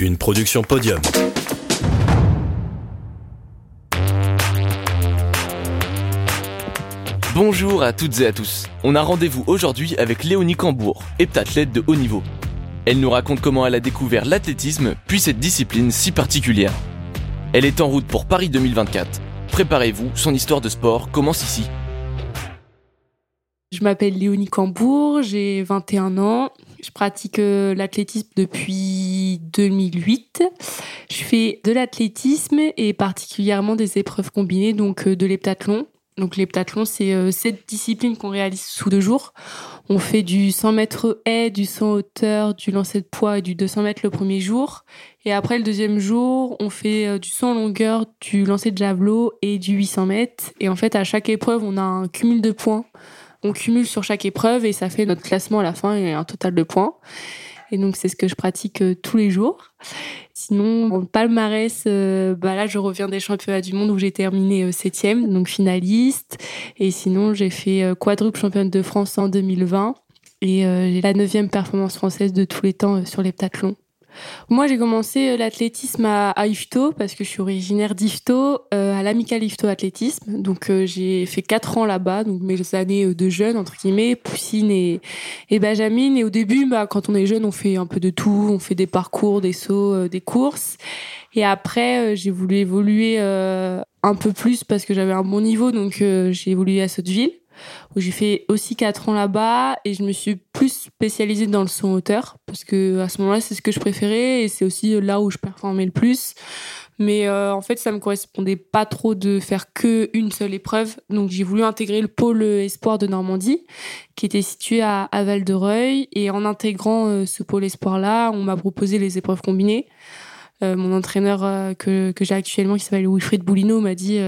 une production podium. Bonjour à toutes et à tous. On a rendez-vous aujourd'hui avec Léonie Cambourg, heptathlète de haut niveau. Elle nous raconte comment elle a découvert l'athlétisme, puis cette discipline si particulière. Elle est en route pour Paris 2024. Préparez-vous, son histoire de sport commence ici. Je m'appelle Léonie Cambourg, j'ai 21 ans. Je pratique euh, l'athlétisme depuis 2008. Je fais de l'athlétisme et particulièrement des épreuves combinées, donc euh, de l'heptathlon. Donc l'heptathlon, c'est euh, cette discipline qu'on réalise sous deux jours. On fait du 100 mètres haie, du 100 hauteur, du lancer de poids et du 200 mètres le premier jour. Et après le deuxième jour, on fait du 100 longueur, du lancer de javelot et du 800 mètres. Et en fait, à chaque épreuve, on a un cumul de points on cumule sur chaque épreuve et ça fait notre classement à la fin et un total de points. Et donc, c'est ce que je pratique euh, tous les jours. Sinon, en palmarès, euh, bah là, je reviens des championnats du monde où j'ai terminé euh, septième, donc finaliste. Et sinon, j'ai fait quadruple championne de France en 2020. Et j'ai la neuvième performance française de tous les temps sur les l'heptathlon. Moi, j'ai commencé euh, l'athlétisme à, Ifto parce que je suis originaire d'Ifto, euh, à l'Amical Ifto Athlétisme. Donc, euh, j'ai fait quatre ans là-bas, donc mes années de jeune, entre guillemets, Poussine et, et Benjamin. Et au début, bah, quand on est jeune, on fait un peu de tout. On fait des parcours, des sauts, des courses. Et après, j'ai voulu évoluer un peu plus parce que j'avais un bon niveau, donc j'ai évolué à Sotteville où j'ai fait aussi quatre ans là-bas et je me suis plus spécialisée dans le son hauteur parce que à ce moment-là c'est ce que je préférais et c'est aussi là où je performais le plus. Mais euh, en fait, ça me correspondait pas trop de faire que une seule épreuve. Donc j'ai voulu intégrer le pôle espoir de Normandie, qui était situé à, Val de Reuil. Et en intégrant euh, ce pôle espoir-là, on m'a proposé les épreuves combinées. Euh, mon entraîneur que, que j'ai actuellement, qui s'appelle Wilfried Boulino, m'a dit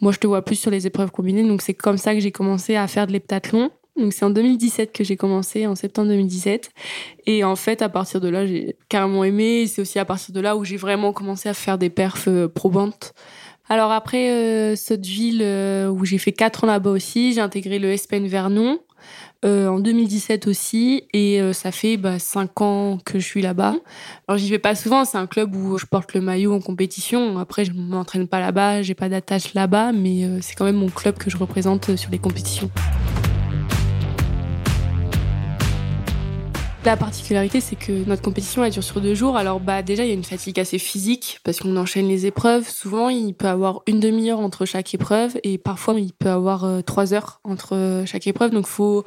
moi, je te vois plus sur les épreuves combinées. Donc, c'est comme ça que j'ai commencé à faire de l'heptathlon. Donc, c'est en 2017 que j'ai commencé, en septembre 2017. Et en fait, à partir de là, j'ai carrément aimé. C'est aussi à partir de là où j'ai vraiment commencé à faire des perfs euh, probantes. Alors après euh, cette ville euh, où j'ai fait quatre ans là-bas aussi, j'ai intégré le SPN Vernon. Euh, en 2017 aussi, et euh, ça fait bah, 5 ans que je suis là-bas. Alors j'y vais pas souvent, c'est un club où je porte le maillot en compétition. Après, je m'entraîne pas là-bas, j'ai pas d'attache là-bas, mais euh, c'est quand même mon club que je représente sur les compétitions. La particularité, c'est que notre compétition elle dure sur deux jours. Alors bah déjà, il y a une fatigue assez physique parce qu'on enchaîne les épreuves. Souvent, il peut avoir une demi-heure entre chaque épreuve et parfois il peut avoir trois heures entre chaque épreuve. Donc faut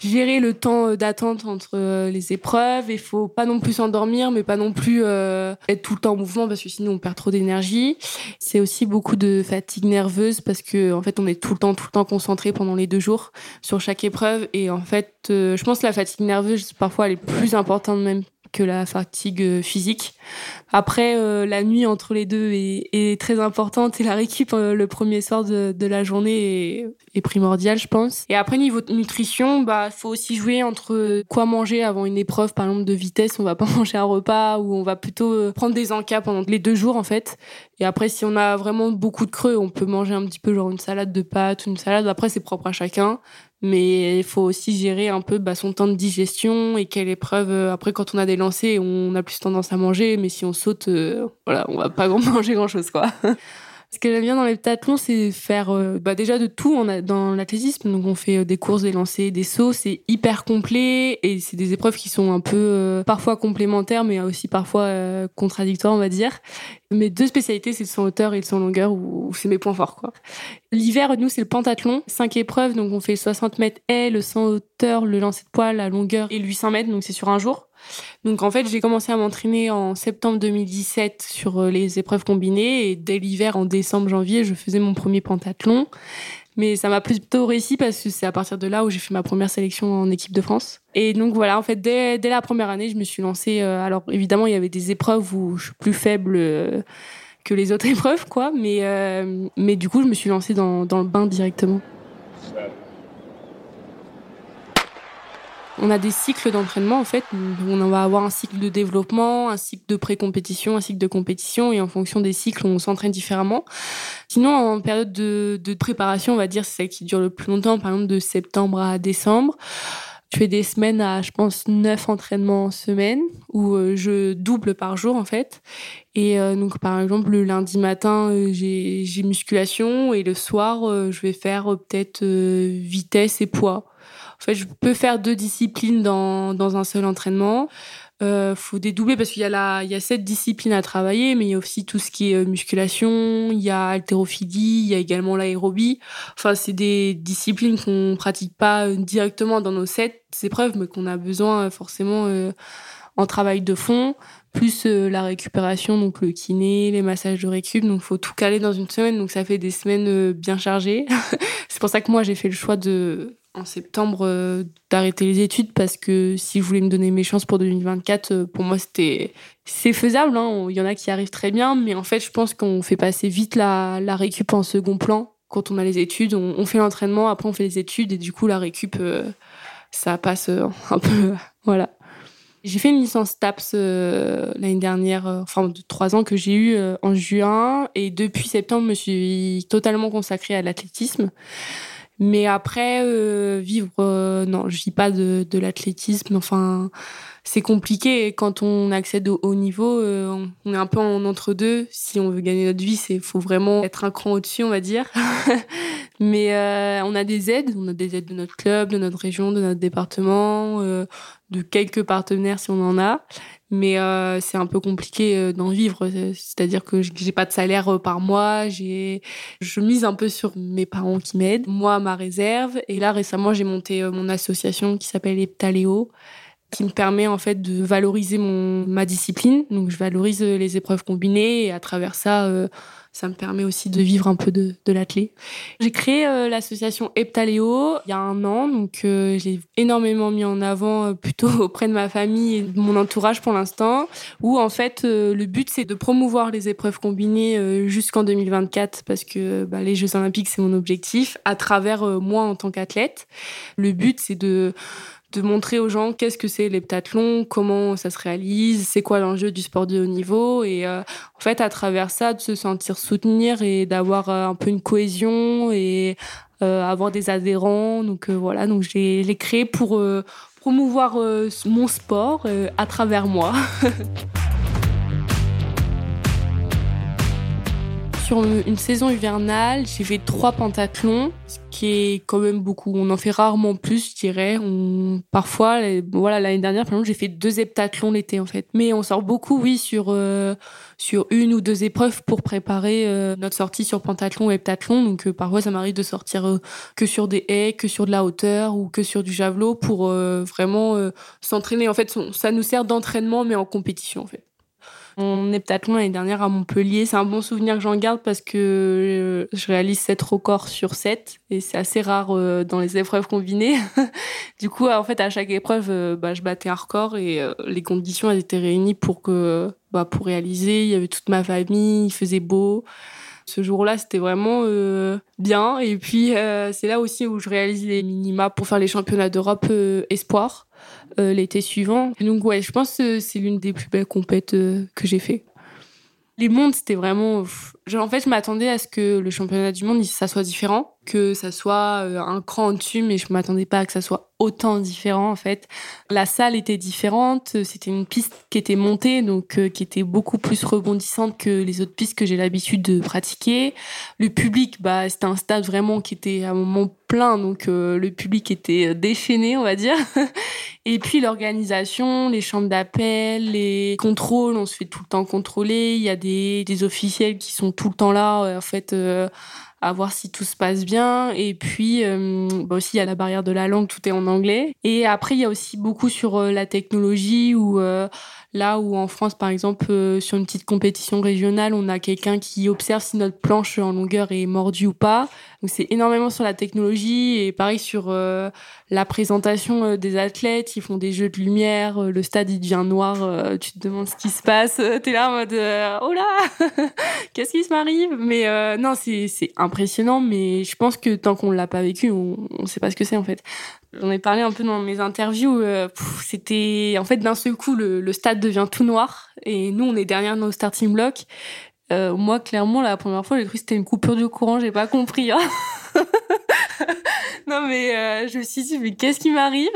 gérer le temps euh, d'attente entre euh, les épreuves. Il faut pas non plus s'endormir, mais pas non plus euh, être tout le temps en mouvement parce que sinon on perd trop d'énergie. C'est aussi beaucoup de fatigue nerveuse parce que en fait on est tout le temps, tout le temps concentré pendant les deux jours sur chaque épreuve. Et en fait, je pense que la fatigue nerveuse parfois elle est plus importante même que la fatigue euh, physique. Après, euh, la nuit entre les deux est, très importante et la récup euh, le premier soir de, la journée est, est, primordial, je pense. Et après, niveau nutrition, bah, faut aussi jouer entre quoi manger avant une épreuve, par exemple de vitesse. On va pas manger un repas ou on va plutôt prendre des encas pendant les deux jours, en fait. Et après, si on a vraiment beaucoup de creux, on peut manger un petit peu genre une salade de pâtes, une salade. Après, c'est propre à chacun mais il faut aussi gérer un peu bah, son temps de digestion et quelle épreuve euh, après quand on a des lancers on a plus tendance à manger mais si on saute euh, voilà on va pas manger grand chose quoi Ce que j'aime bien dans les pentathlons, c'est faire euh, bah déjà de tout on a, dans l'athlétisme. Donc on fait euh, des courses, des lancers, des sauts. C'est hyper complet et c'est des épreuves qui sont un peu euh, parfois complémentaires, mais aussi parfois contradictoires, on va dire. Mes deux spécialités, c'est le son hauteur et le son longueur, où, c'est mes points forts. quoi. L'hiver, nous, c'est le pentathlon. Cinq épreuves, donc on fait 60 mètres haies, le 100 hauteur, le lancer de poids, la longueur et le 800 mètres, donc c'est sur un jour. Donc en fait, j'ai commencé à m'entraîner en septembre 2017 sur euh, les épreuves combinées et dès l'hiver, en décembre, janvier, je faisais mon premier pentathlon. Mais ça m'a plutôt réussi parce que c'est à partir de là où j'ai fait ma première sélection en équipe de France. Et donc voilà, en fait, dès, la première année, je me suis lancée. Euh, alors évidemment, il y avait des épreuves où je suis plus faible euh, que les autres épreuves, quoi. Mais, mais du coup, je me suis lancée dans le bain directement. On a des cycles d'entraînement en fait. On va avoir un cycle de développement, un cycle de pré-compétition, un cycle de compétition et en fonction des cycles, on s'entraîne différemment. Sinon, en période de, préparation, on va dire c'est celle qui dure le plus longtemps, par exemple de septembre à décembre. Je fais des semaines à, je pense, 9 entraînements en semaine où euh, je double par jour en fait. Et euh, donc par exemple le lundi matin euh, j'ai musculation et le soir je vais faire peut-être vitesse et poids. En fait je peux faire deux disciplines dans, dans un seul entraînement. Euh, faut dédoubler parce qu'il y a la, il y a cette discipline à travailler, mais il y a aussi tout ce qui est euh, musculation, il y a haltérophilie, il y a également l'aérobie. Enfin, c'est des disciplines qu'on pratique pas euh, directement dans nos sept épreuves, mais qu'on a besoin euh, forcément en travail de fond, plus la récupération, donc le kiné, les massages de récup. Donc, faut tout caler dans une semaine. Donc, ça fait des semaines bien chargées. c'est pour ça que moi, j'ai fait le choix de en septembre euh, d'arrêter les études parce que si je voulais me donner mes chances pour 2024, euh, pour moi c'était c'est faisable. Hein. Il y en a qui arrivent très bien, mais en fait je pense qu'on fait passer vite la, la récup en second plan quand on a les études. On, fait l'entraînement, après on fait les études et du coup la récup euh, ça passe un peu voilà. J'ai fait une licence TAPS l'année dernière, enfin de trois ans que j'ai eu en juin et depuis septembre je me suis totalement consacrée à l'athlétisme. Mais après, euh, vivre, euh, non, je vis pas de, de l'athlétisme. Enfin, c'est compliqué. Quand on accède au haut niveau, euh, on est un peu en entre-deux. Si on veut gagner notre vie, c'est faut vraiment être un cran au-dessus, on va dire. Mais on a des aides. On a des aides de notre club, de notre région, de notre département, de quelques partenaires si on en a mais euh, c'est un peu compliqué euh, d'en vivre. C'est-à-dire que j'ai pas de salaire euh, par mois. Je mise un peu sur mes parents qui m'aident, moi ma réserve. Et là récemment j'ai monté mon association qui s'appelle Eptaléo, qui me permet en fait de valoriser mon ma discipline. Donc je valorise les épreuves combinées et à travers ça ça me permet aussi de vivre un peu de, de l'athlé. J'ai créé euh, l'association Heptaléo il y a un an, donc euh, j'ai énormément mis en avant euh, plutôt auprès de ma famille et de mon entourage pour l'instant, où en fait le but c'est de promouvoir les épreuves combinées jusqu'en 2024 parce que bah, les Jeux Olympiques c'est mon objectif à travers moi en tant qu'athlète. Le but c'est de de montrer aux gens qu'est-ce que c'est l'heptathlon, comment ça se réalise, c'est quoi l'enjeu du sport de haut niveau. Et euh, en fait à travers ça de se sentir soutenir et d'avoir euh, un peu une cohésion et euh, avoir des adhérents. Donc voilà. Donc j'ai l'ai créé pour promouvoir mon sport à travers moi. Sur une saison hivernale, j'ai fait trois pentathlons, ce qui est quand même beaucoup. On en fait rarement plus, je dirais. Parfois, voilà, l'année dernière, par exemple, j'ai fait deux heptathlons l'été, en fait. Mais on sort beaucoup, oui, sur, euh, sur une ou deux épreuves pour préparer euh, notre sortie sur pentathlon ou heptathlon. Donc, euh, parfois, ça m'arrive de sortir que sur des haies, que sur de la hauteur ou que sur du javelot pour vraiment s'entraîner. En fait, ça nous sert d'entraînement, mais en compétition, en fait. Mon heptathlon l'année dernière à Montpellier, c'est un bon souvenir que j'en garde parce que euh, je réalise 7 records sur 7 et c'est assez rare euh, dans les épreuves combinées. du coup, en fait, à chaque épreuve, euh, bah, je battais un record et les conditions elles étaient réunies pour que bah, pour réaliser. Il y avait toute ma famille, il faisait beau. Ce jour-là, c'était vraiment bien. Et puis, c'est là aussi où je réalise les minima pour faire les championnats d'Europe espoir. Euh, l'été suivant. donc ouais, je pense que c'est l'une des plus belles compètes euh, que j'ai fait. Les mondes, c'était vraiment... en fait, je m'attendais à ce que le championnat du monde, ça soit différent, que ça soit euh, un cran au-dessus, mais je m'attendais pas à que ça soit autant différent, en fait. La salle était différente, c'était une piste qui était montée, donc qui était beaucoup plus rebondissante que les autres pistes que j'ai l'habitude de pratiquer. Le public, bah, c'était un stade vraiment qui était à un moment plein, donc le public était déchaîné, on va dire. Et puis l'organisation, les chambres d'appel, les contrôles, on se fait tout le temps contrôler. Il y a des, officiels qui sont tout le temps là, euh, en fait, euh, à voir si tout se passe bien. Et puis, euh, bah aussi, il y a la barrière de la langue, tout est en anglais. Et après, il y a aussi beaucoup sur la technologie où Là où en France, par exemple, euh, sur une petite compétition régionale, on a quelqu'un qui observe si notre planche en longueur est mordue ou pas. Donc c'est énormément sur la technologie et pareil sur euh, la présentation euh, des athlètes. Ils font des jeux de lumière, le stade il devient noir, tu te demandes ce qui se passe. T'es là en mode oh là, qu'est-ce qui se m'arrive? Mais non, c'est impressionnant. Mais je pense que tant qu'on l'a pas vécu, on, on sait pas ce que c'est en fait. J'en ai parlé un peu dans mes interviews. Euh, c'était en fait d'un seul coup le, stade devient tout noir et nous on est derrière nos starting blocks. Euh, moi clairement la première fois j'ai cru que c'était une coupure de courant, j'ai pas compris. Hein. non, mais euh, je me suis dit, mais qu'est-ce qui m'arrive?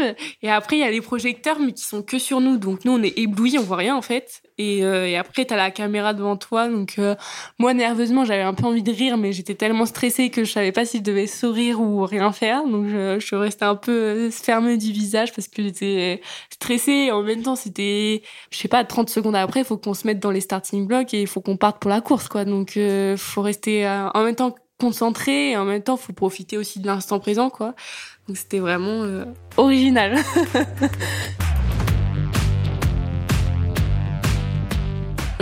Et après, il y a les projecteurs, mais qui sont que sur nous. Donc, nous, on est éblouis, on voit rien, en fait. Et, euh, et après, t'as la caméra devant toi. Donc, euh, moi, nerveusement, j'avais un peu envie de rire, mais j'étais tellement stressée que je savais pas si je devais sourire ou rien faire. Donc, je, je restée un peu fermée du visage parce que j'étais stressée. Et en même temps, c'était, je sais pas, 30 secondes après, il faut qu'on se mette dans les starting blocks et il faut qu'on parte pour la course, quoi. Donc, euh, faut rester en même temps concentré et en même temps, faut profiter aussi de l'instant présent, quoi. Donc, c'était vraiment original.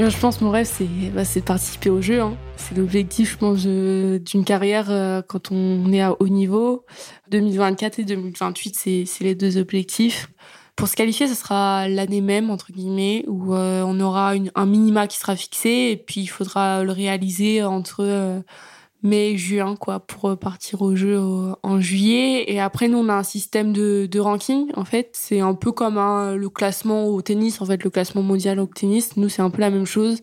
Je pense mon rêve, c'est bah, de participer au jeu. Hein. C'est l'objectif, je d'une carrière euh, quand on est à haut niveau. 2024 et 2028, c'est les deux objectifs. Pour se qualifier, ce sera l'année même, entre guillemets, où euh, on aura un minima qui sera fixé et puis il faudra le réaliser entre... Euh, mai juin quoi pour partir au jeu en juillet. Et après nous on a un système de, de ranking en fait. C'est un peu comme un, le classement au tennis en fait le classement mondial au tennis. Nous c'est un peu la même chose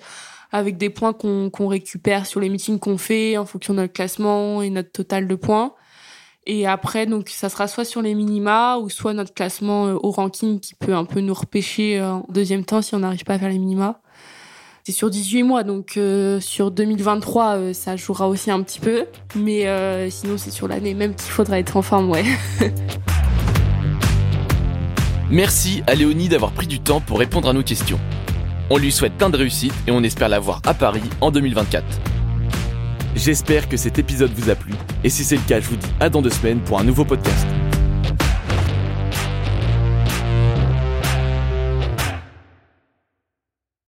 avec des points qu'on qu'on récupère sur les meetings qu'on fait en fonction de notre classement et notre total de points. Et après donc ça sera soit sur les minima ou soit notre classement euh, au ranking qui peut un peu nous repêcher euh, en deuxième temps si on n'arrive pas à faire les minima c'est sur 18 mois, donc euh, sur 2023, euh, ça jouera aussi un petit peu. Mais euh, sinon, c'est sur l'année même qu'il faudra être en forme, ouais. Merci à Léonie d'avoir pris du temps pour répondre à nos questions. On lui souhaite plein de réussite et on espère la voir à Paris en 2024. J'espère que cet épisode vous a plu, et si c'est le cas, je vous dis à dans deux semaines pour un nouveau podcast.